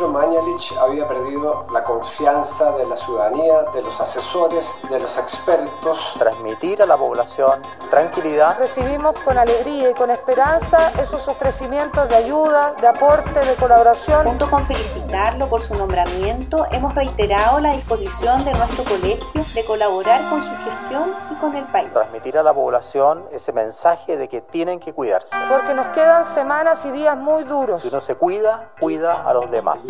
ministro Mañalich había perdido la confianza de la ciudadanía, de los asesores, de los expertos. Transmitir a la población tranquilidad. Recibimos con alegría y con esperanza esos ofrecimientos de ayuda, de aporte, de colaboración. Junto con felicitarlo por su nombramiento, hemos reiterado la disposición de nuestro colegio de colaborar con su gestión y con el país. Transmitir a la población ese mensaje de que tienen que cuidarse. Porque nos quedan semanas y días muy duros. Si uno se cuida, cuida a los demás.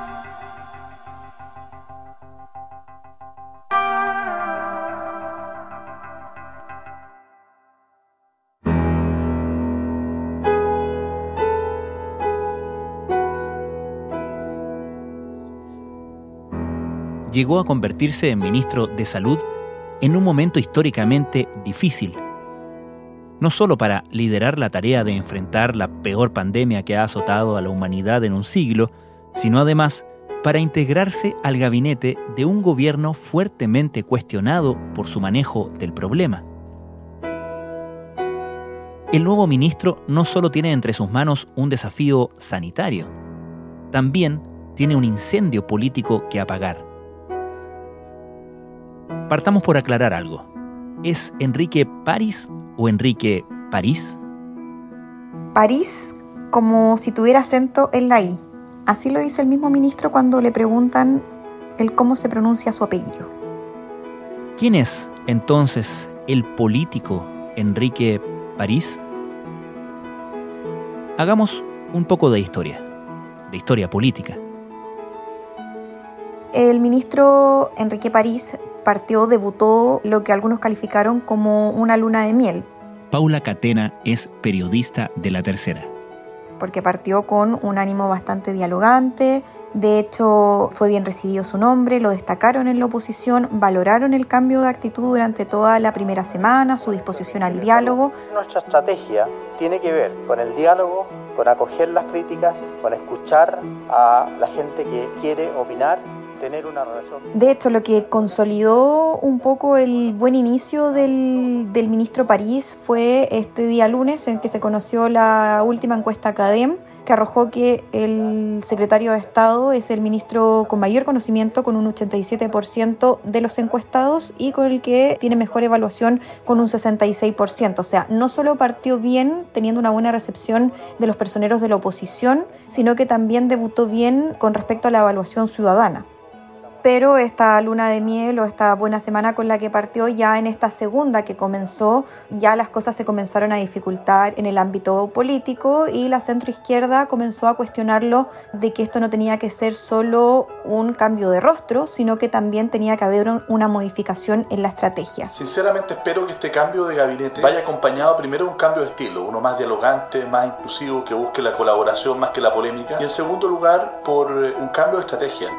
Llegó a convertirse en ministro de Salud en un momento históricamente difícil. No solo para liderar la tarea de enfrentar la peor pandemia que ha azotado a la humanidad en un siglo, sino además para integrarse al gabinete de un gobierno fuertemente cuestionado por su manejo del problema. El nuevo ministro no solo tiene entre sus manos un desafío sanitario, también tiene un incendio político que apagar. Partamos por aclarar algo. ¿Es Enrique París o Enrique París? París como si tuviera acento en la I. Así lo dice el mismo ministro cuando le preguntan el cómo se pronuncia su apellido. ¿Quién es entonces el político Enrique París? Hagamos un poco de historia, de historia política. El ministro Enrique París partió, debutó lo que algunos calificaron como una luna de miel. Paula Catena es periodista de La Tercera. Porque partió con un ánimo bastante dialogante, de hecho fue bien recibido su nombre, lo destacaron en la oposición, valoraron el cambio de actitud durante toda la primera semana, su disposición al diálogo. Nuestra estrategia tiene que ver con el diálogo, con acoger las críticas, con escuchar a la gente que quiere opinar De hecho, lo que consolidó un poco el buen inicio del, del ministro París fue este día lunes en que se conoció la última encuesta Academ que arrojó que el secretario de Estado es el ministro con mayor conocimiento, con un 87% de los encuestados y con el que tiene mejor evaluación con un 66%. O sea, no solo partió bien teniendo una buena recepción de los personeros de la oposición, sino que también debutó bien con respecto a la evaluación ciudadana pero esta luna de miel o esta buena semana con la que partió ya en esta segunda que comenzó, ya las cosas se comenzaron a dificultar en el ámbito político y la centroizquierda comenzó a cuestionarlo de que esto no tenía que ser solo un cambio de rostro, sino que también tenía que haber una modificación en la estrategia. Sinceramente espero que este cambio de gabinete vaya acompañado primero de un cambio de estilo, uno más dialogante, más inclusivo, que busque la colaboración más que la polémica, y en segundo lugar por un cambio de estrategia.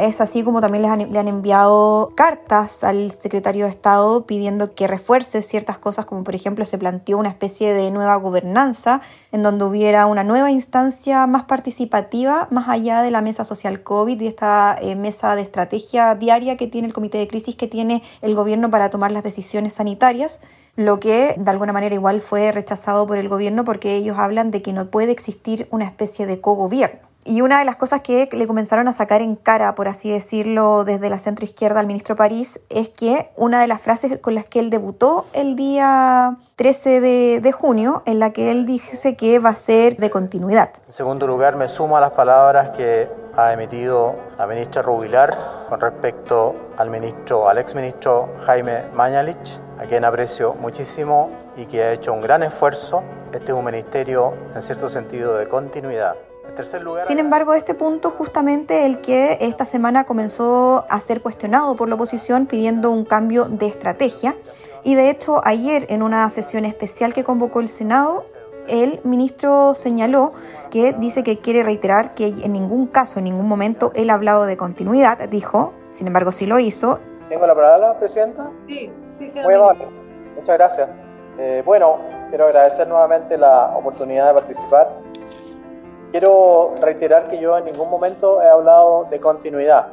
Es así como también le han enviado cartas al secretario de Estado pidiendo que refuerce ciertas cosas, como por ejemplo se planteó una especie de nueva gobernanza en donde hubiera una nueva instancia más participativa, más allá de la mesa social COVID y esta eh, mesa de estrategia diaria que tiene el comité de crisis que tiene el gobierno para tomar las decisiones sanitarias lo que de alguna manera igual fue rechazado por el gobierno porque ellos hablan de que no puede existir una especie de cogobierno. Y una de las cosas que le comenzaron a sacar en cara, por así decirlo, desde la centro izquierda al ministro París, es que una de las frases con las que él debutó el día 13 de, junio, en la que él dice que va a ser de continuidad. En segundo lugar, me sumo a las palabras que ha emitido la ministra Rubilar con respecto al ministro, al exministro Jaime Mañalich, a quien aprecio muchísimo y que ha hecho un gran esfuerzo. Este es un ministerio, en cierto sentido, de continuidad Sin embargo, este punto justamente el que esta semana comenzó a ser cuestionado por la oposición pidiendo un cambio de estrategia. Y de hecho, ayer en una sesión especial que convocó el Senado, el ministro señaló que dice que quiere reiterar que en ningún caso, en ningún momento, él ha hablado de continuidad, dijo, sin embargo sí lo hizo. ¿Tengo la palabra, Presidenta? Sí, sí, sí. Muy amable. Muchas gracias. Eh, bueno, quiero agradecer nuevamente la oportunidad de participar. Quiero reiterar que yo en ningún momento he hablado de continuidad.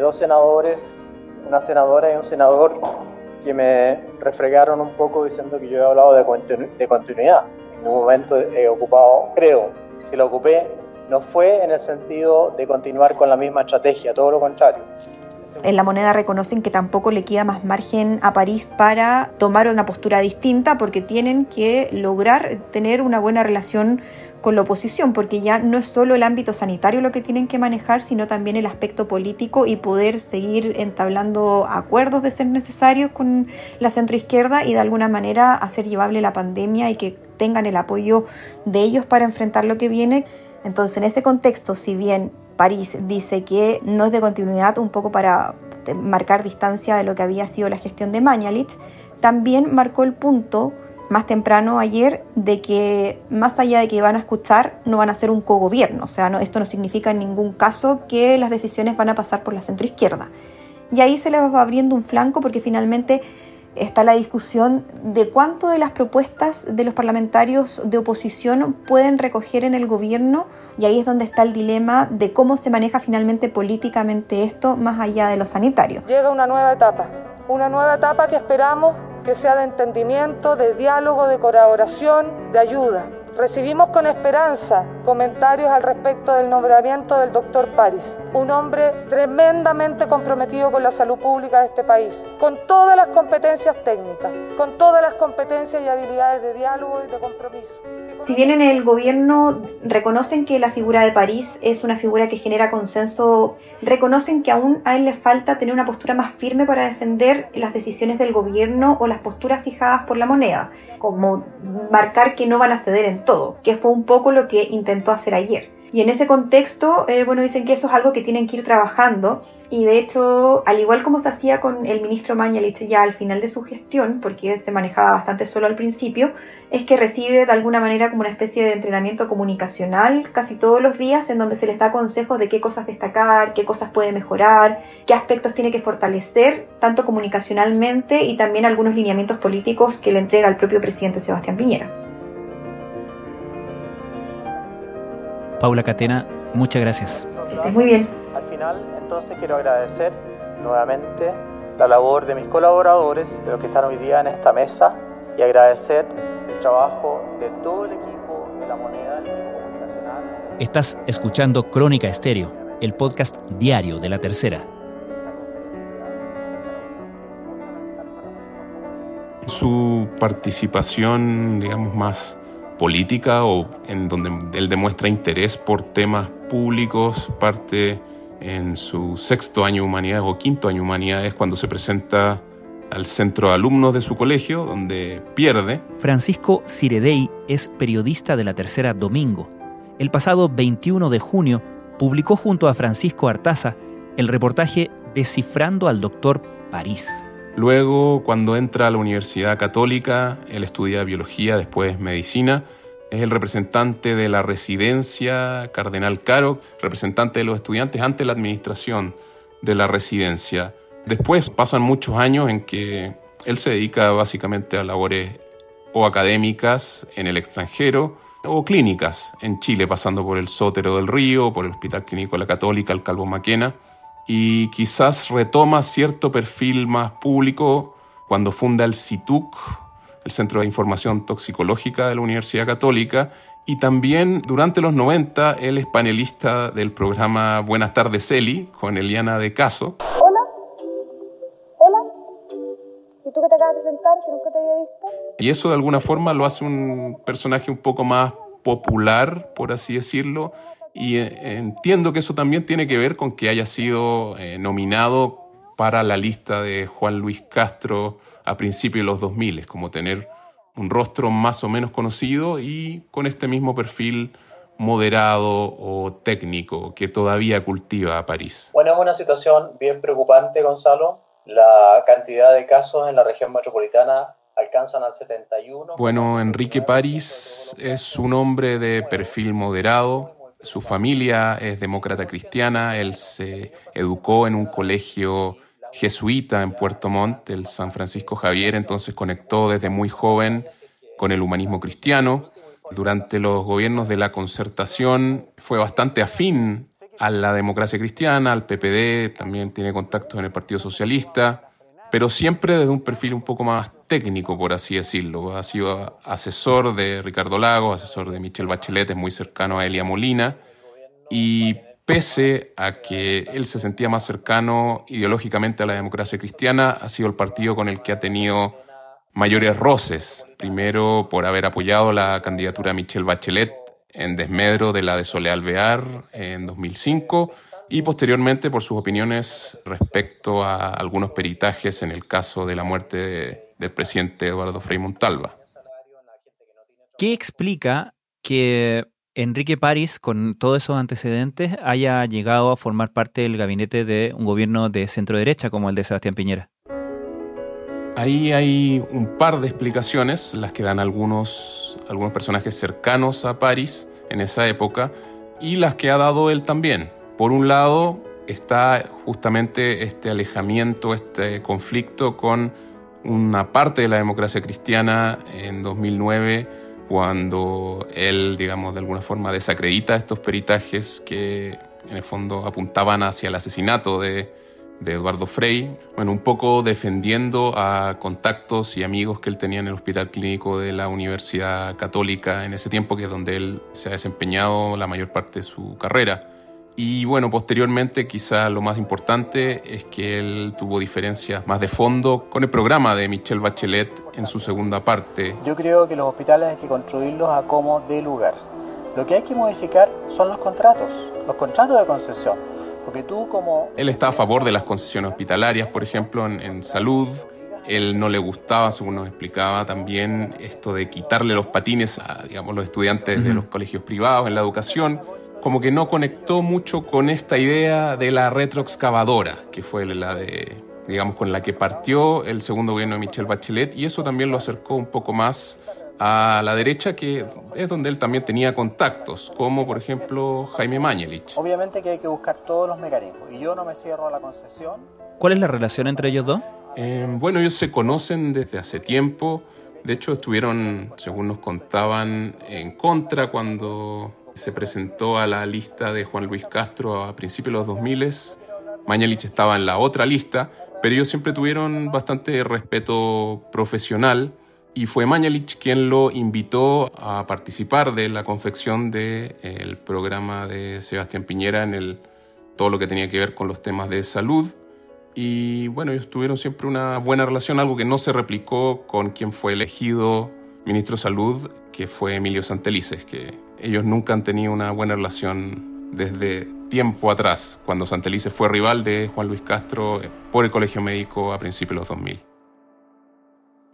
dos senadores, una senadora y un senador, que me refregaron un poco diciendo que yo he hablado de, de continuidad. En ningún momento he ocupado, creo, si lo ocupé, no fue en el sentido de continuar con la misma estrategia, todo lo contrario. En la moneda reconocen que tampoco le queda más margen a París para tomar una postura distinta porque tienen que lograr tener una buena relación con la oposición, porque ya no es solo el ámbito sanitario lo que tienen que manejar, sino también el aspecto político y poder seguir entablando acuerdos de ser necesarios con la centroizquierda y de alguna manera hacer llevable la pandemia y que tengan el apoyo de ellos para enfrentar lo que viene. Entonces, en ese contexto, si bien París dice que no es de continuidad, un poco para marcar distancia de lo que había sido la gestión de Mañalich, también marcó el punto más temprano ayer de que más allá de que van a escuchar, no van a ser un cogobierno. O sea, no, esto no significa en ningún caso que las decisiones van a pasar por la centroizquierda. Y ahí se les va abriendo un flanco porque finalmente está la discusión de cuánto de las propuestas de los parlamentarios de oposición pueden recoger en el gobierno y ahí es donde está el dilema de cómo se maneja finalmente políticamente esto más allá de lo sanitario. Llega una nueva etapa, una nueva etapa que esperamos que sea de entendimiento, de diálogo, de colaboración, de ayuda. Recibimos con esperanza comentarios al respecto del nombramiento del doctor París, un hombre tremendamente comprometido con la salud pública de este país, con todas las competencias técnicas, con todas las competencias y habilidades de diálogo y de compromiso. Si bien en el gobierno reconocen que la figura de París es una figura que genera consenso, reconocen que aún a él le falta tener una postura más firme para defender las decisiones del gobierno o las posturas fijadas por la moneda, como marcar que no van a ceder en todo, que fue un poco lo que intentó hacer ayer. Y en ese contexto, eh, bueno, dicen que eso es algo que tienen que ir trabajando y de hecho, al igual como se hacía con el ministro Mañalich ya al final de su gestión, porque se manejaba bastante solo al principio, es que recibe de alguna manera como una especie de entrenamiento comunicacional casi todos los días en donde se les da consejos de qué cosas destacar, qué cosas puede mejorar, qué aspectos tiene que fortalecer, tanto comunicacionalmente y también algunos lineamientos políticos que le entrega el propio presidente Sebastián Piñera. Paula Catena, muchas gracias. Muy bien. Al final, entonces quiero agradecer nuevamente la labor de mis colaboradores, de los que están hoy día en esta mesa, y agradecer el trabajo de todo el equipo de la moneda, el equipo comunicacional. Estás escuchando Crónica Estéreo, el podcast diario de la tercera. Su participación, digamos, más política o en donde él demuestra interés por temas públicos, parte en su sexto año de humanidades o quinto año de humanidades cuando se presenta al centro de alumnos de su colegio, donde pierde. Francisco Ciredei es periodista de la tercera Domingo. El pasado 21 de junio publicó junto a Francisco Artaza el reportaje Descifrando al doctor París. Luego, cuando entra a la Universidad Católica, él estudia biología, después medicina. Es el representante de la residencia Cardenal Caro, representante de los estudiantes ante la administración de la residencia. Después pasan muchos años en que él se dedica básicamente a labores o académicas en el extranjero o clínicas en Chile, pasando por el Sótero del Río, por el Hospital Clínico de la Católica, el Calvo Maquena y quizás retoma cierto perfil más público cuando funda el CITUC, el Centro de Información Toxicológica de la Universidad Católica, y también durante los 90 él es panelista del programa Buenas tardes Eli con Eliana de Caso. Hola, hola, ¿y tú que te acabas de sentar que nunca te había visto? Y eso de alguna forma lo hace un personaje un poco más popular, por así decirlo, y eh, entiendo que eso también tiene que ver con que haya sido eh, nominado para la lista de Juan Luis Castro a principios de los 2000, como tener un rostro más o menos conocido y con este mismo perfil moderado o técnico que todavía cultiva París? Bueno, es una situación bien preocupante, Gonzalo. La cantidad de casos en la región metropolitana alcanzan al 71. Bueno, Enrique París es un hombre de perfil moderado. Su familia es demócrata cristiana. Él se educó en un colegio jesuita en Puerto Montt, el San Francisco Javier, entonces conectó desde muy joven con el humanismo cristiano. Durante los gobiernos de la concertación fue bastante afín a la democracia cristiana, al PPD, también tiene contactos en el Partido Socialista pero siempre desde un perfil un poco más técnico, por así decirlo. Ha sido asesor de Ricardo Lago, asesor de Michelle Bachelet, es muy cercano a Elia Molina, y pese a que él se sentía más cercano ideológicamente a la democracia cristiana, ha sido el partido con el que ha tenido mayores roces. Primero por haber apoyado la candidatura de Michelle Bachelet en desmedro de la de Soleal Alvear en 2005 y posteriormente por sus opiniones respecto a algunos peritajes en el caso de la muerte del presidente Eduardo Frei Montalva. ¿Qué explica que Enrique París, con todos esos antecedentes, haya llegado a formar parte del gabinete de un gobierno de centro derecha como el de Sebastián Piñera? Ahí hay un par de explicaciones, las que dan algunos, algunos personajes cercanos a París en esa época y las que ha dado él también. Por un lado está justamente este alejamiento, este conflicto con una parte de la democracia cristiana en 2009, cuando él, digamos, de alguna forma desacredita estos peritajes que en el fondo apuntaban hacia el asesinato de, de Eduardo Frei, bueno, un poco defendiendo a contactos y amigos que él tenía en el Hospital Clínico de la Universidad Católica en ese tiempo, que es donde él se ha desempeñado la mayor parte de su carrera. Y bueno, posteriormente quizá lo más importante es que él tuvo diferencias más de fondo con el programa de Michelle Bachelet en su segunda parte. Yo creo que los hospitales hay que construirlos a como de lugar. Lo que hay que modificar son los contratos, los contratos de concesión. Porque tú como... Él está a favor de las concesiones hospitalarias, por ejemplo, en, salud. Él no le gustaba, según nos explicaba también, esto de quitarle los patines a, digamos, los estudiantes de los colegios privados en la educación como que no conectó mucho con esta idea de la retroexcavadora, que fue la de, digamos, con la que partió el segundo gobierno de Michelle Bachelet, y eso también lo acercó un poco más a la derecha, que es donde él también tenía contactos, como por ejemplo Jaime Mañelich. Obviamente que hay que buscar todos los mecanismos, y yo no me cierro a la concesión. ¿Cuál es la relación entre ellos dos? Eh, bueno, ellos se conocen desde hace tiempo. De hecho, estuvieron, según nos contaban, en contra cuando se presentó a la lista de Juan Luis Castro a principios de los 2000. Mañalich estaba en la otra lista, pero ellos siempre tuvieron bastante respeto profesional y fue Mañalich quien lo invitó a participar de la confección del de, programa de Sebastián Piñera en el, todo lo que tenía que ver con los temas de salud. Y bueno, ellos tuvieron siempre una buena relación, algo que no se replicó con quien fue elegido ministro de Salud, que fue Emilio Santelices, que ellos nunca han tenido una buena relación desde tiempo atrás, cuando Santelices fue rival de Juan Luis Castro por el Colegio Médico a principios de los 2000.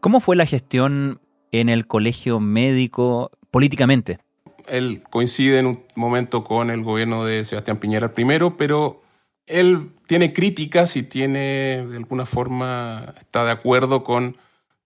¿Cómo fue la gestión en el Colegio Médico políticamente? Él coincide en un momento con el gobierno de Sebastián Piñera primero, pero él tiene críticas y tiene, de alguna forma, está de acuerdo con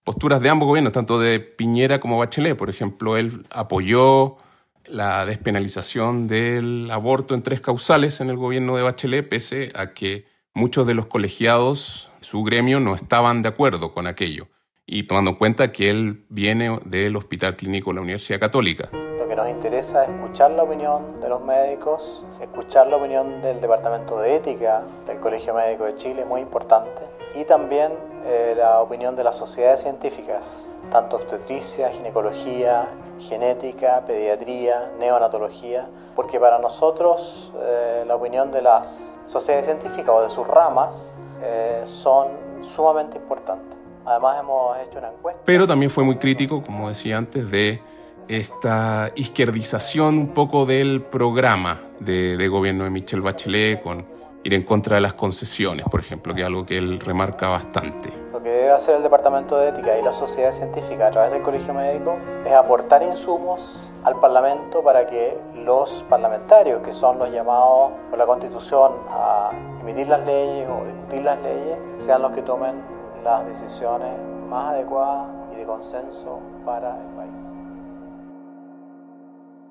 posturas de ambos gobiernos, tanto de Piñera como Bachelet. Por ejemplo, él apoyó la despenalización del aborto en tres causales en el gobierno de Bachelet, pese a que muchos de los colegiados, su gremio, no estaban de acuerdo con aquello. Y tomando en cuenta que él viene del Hospital Clínico de la Universidad Católica. Lo que nos interesa es escuchar la opinión de los médicos, escuchar la opinión del Departamento de Ética del Colegio Médico de Chile, muy importante, y también eh, la opinión de las sociedades científicas, tanto obstetricia, ginecología, genética, pediatría, neonatología, porque para nosotros eh, la opinión de las sociedades científicas o de sus ramas eh, son sumamente importantes. Además hemos hecho una encuesta. Pero también fue muy crítico, como decía antes, de esta izquierdización un poco del programa de, de gobierno de Michelle Bachelet con ir en contra de las concesiones, por ejemplo, que es algo que él remarca bastante. Lo que debe hacer el Departamento de Ética y la sociedad científica a través del Colegio Médico es aportar insumos al Parlamento para que los parlamentarios, que son los llamados por la Constitución a emitir las leyes o discutir las leyes, sean los que tomen las decisiones más adecuadas y de consenso para el país.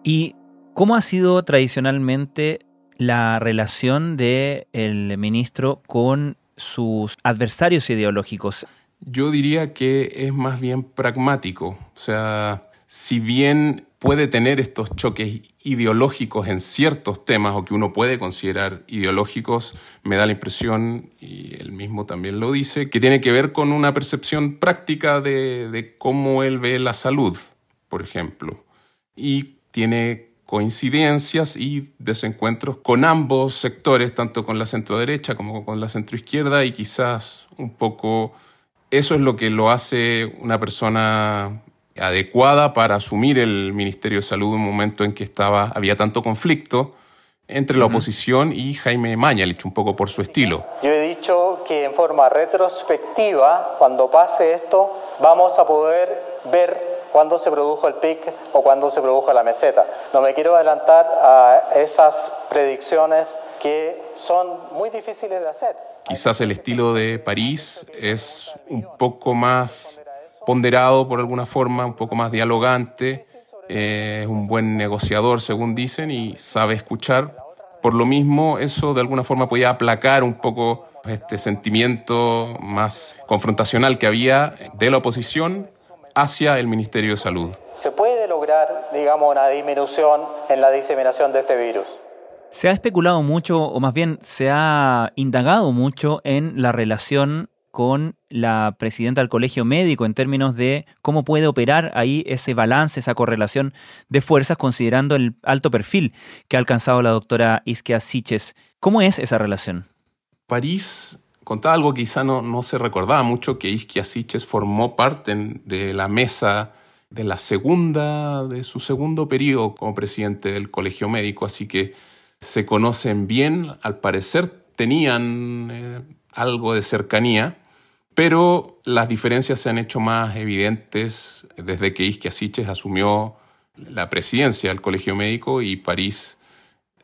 ¿Y cómo ha sido tradicionalmente la relación del el ministro con sus adversarios ideológicos? Yo diría que es más bien pragmático. O sea, si bien puede tener estos choques ideológicos en ciertos temas o que uno puede considerar ideológicos, me da la impresión, y él mismo también lo dice, que tiene que ver con una percepción práctica de, de cómo él ve la salud, por ejemplo. Y tiene coincidencias y desencuentros con ambos sectores, tanto con la centroderecha como con la centroizquierda, y quizás un poco eso es lo que lo hace una persona adecuada para asumir el Ministerio de Salud en un momento en que estaba, había tanto conflicto entre la oposición y Jaime Mañalich, un poco por su estilo. Yo he dicho que en forma retrospectiva, cuando pase esto, vamos a poder ver cuándo se produjo el pic o cuándo se produjo la meseta. No me quiero adelantar a esas predicciones que son muy difíciles de hacer. Quizás el estilo de París es un poco más ponderado por alguna forma, un poco más dialogante, eh, es un buen negociador según dicen y sabe escuchar. Por lo mismo, eso de alguna forma podía aplacar un poco este sentimiento más confrontacional que había de la oposición hacia el Ministerio de Salud. Se puede lograr, digamos, una disminución en la diseminación de este virus. Se ha especulado mucho, o más bien se ha indagado mucho en la relación con la presidenta del Colegio Médico en términos de cómo puede operar ahí ese balance, esa correlación de fuerzas, considerando el alto perfil que ha alcanzado la doctora Isquia Siches. ¿Cómo es esa relación? París contaba algo que quizá no, no se recordaba mucho, que Isquia Siches formó parte de la mesa de la segunda, de su segundo periodo como presidente del Colegio Médico, así que se conocen bien, al parecer tenían eh, algo de cercanía, pero las diferencias se han hecho más evidentes desde que Isquia Siches asumió la presidencia del Colegio Médico y París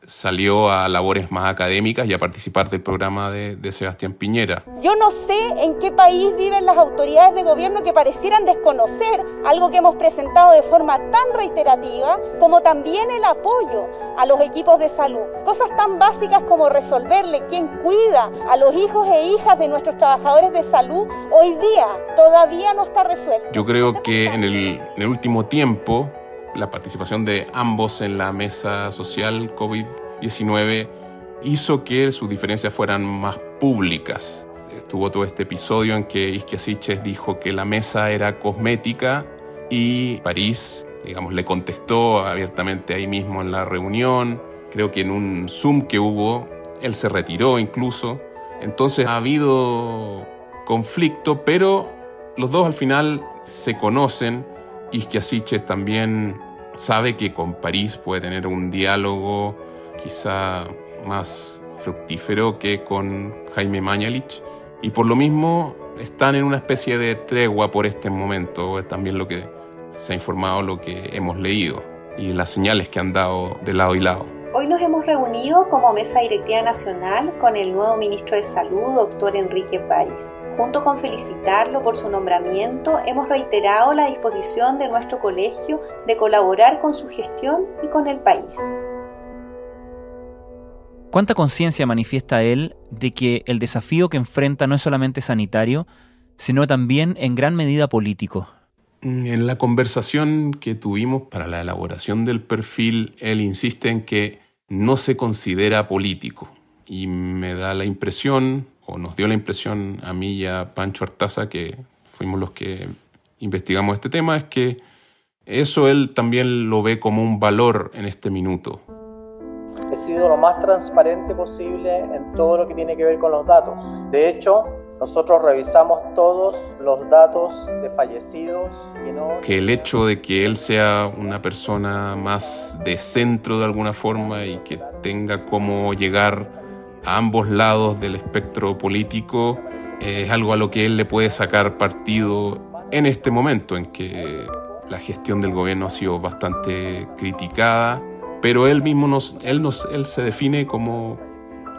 salió a labores más académicas y a participar del programa de, Sebastián Piñera. Yo no sé en qué país viven las autoridades de gobierno que parecieran desconocer algo que hemos presentado de forma tan reiterativa como también el apoyo a los equipos de salud. Cosas tan básicas como resolverle quién cuida a los hijos e hijas de nuestros trabajadores de salud hoy día todavía no está resuelto. Yo creo que en el, en el último tiempo la participación de ambos en la mesa social COVID-19 hizo que sus diferencias fueran más públicas. Estuvo todo este episodio en que Isquiasiches dijo que la mesa era cosmética y París, digamos, le contestó abiertamente ahí mismo en la reunión. Creo que en un Zoom que hubo, él se retiró incluso. Entonces ha habido conflicto, pero los dos al final se conocen Isquiasiches también sabe que con París puede tener un diálogo quizá más fructífero que con Jaime Mañalich y por lo mismo están en una especie de tregua por este momento, es también lo que se ha informado, lo que hemos leído y las señales que han dado de lado y lado. Hoy nos hemos reunido como Mesa Directiva Nacional con el nuevo ministro de Salud, doctor Enrique París. Junto con felicitarlo por su nombramiento, hemos reiterado la disposición de nuestro colegio de colaborar con su gestión y con el país. ¿Cuánta conciencia manifiesta él de que el desafío que enfrenta no es solamente sanitario, sino también en gran medida político? En la conversación que tuvimos para la elaboración del perfil, él insiste en que no se considera político. Y me da la impresión, o nos dio la impresión a mí y a Pancho Artaza, que fuimos los que investigamos este tema, es que eso él también lo ve como un valor en este minuto. He sido lo más transparente posible en todo lo que tiene que ver con los datos. De hecho, nosotros revisamos todos los datos de fallecidos. Y no... Que el hecho de que él sea una persona más de centro de alguna forma y que tenga cómo llegar a ambos lados del espectro político es algo a lo que él le puede sacar partido en este momento en que la gestión del gobierno ha sido bastante criticada, pero él mismo nos, él, nos, él se define como,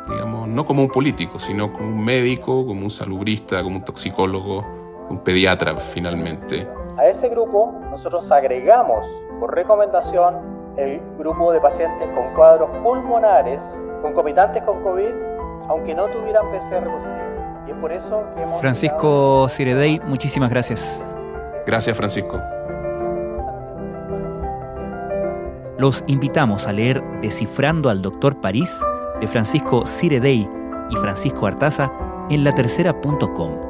digamos, no como un político, sino como un médico, como un salubrista, como un toxicólogo, un pediatra finalmente. A ese grupo nosotros agregamos por recomendación el grupo de pacientes con cuadros pulmonares concomitantes con COVID, aunque no tuvieran PCR positivo. Y es por eso que hemos Francisco Ciredey, muchísimas gracias. Gracias, Francisco. Los invitamos a leer Descifrando al Doctor París de Francisco Ciredey y Francisco Artaza en latercera.com.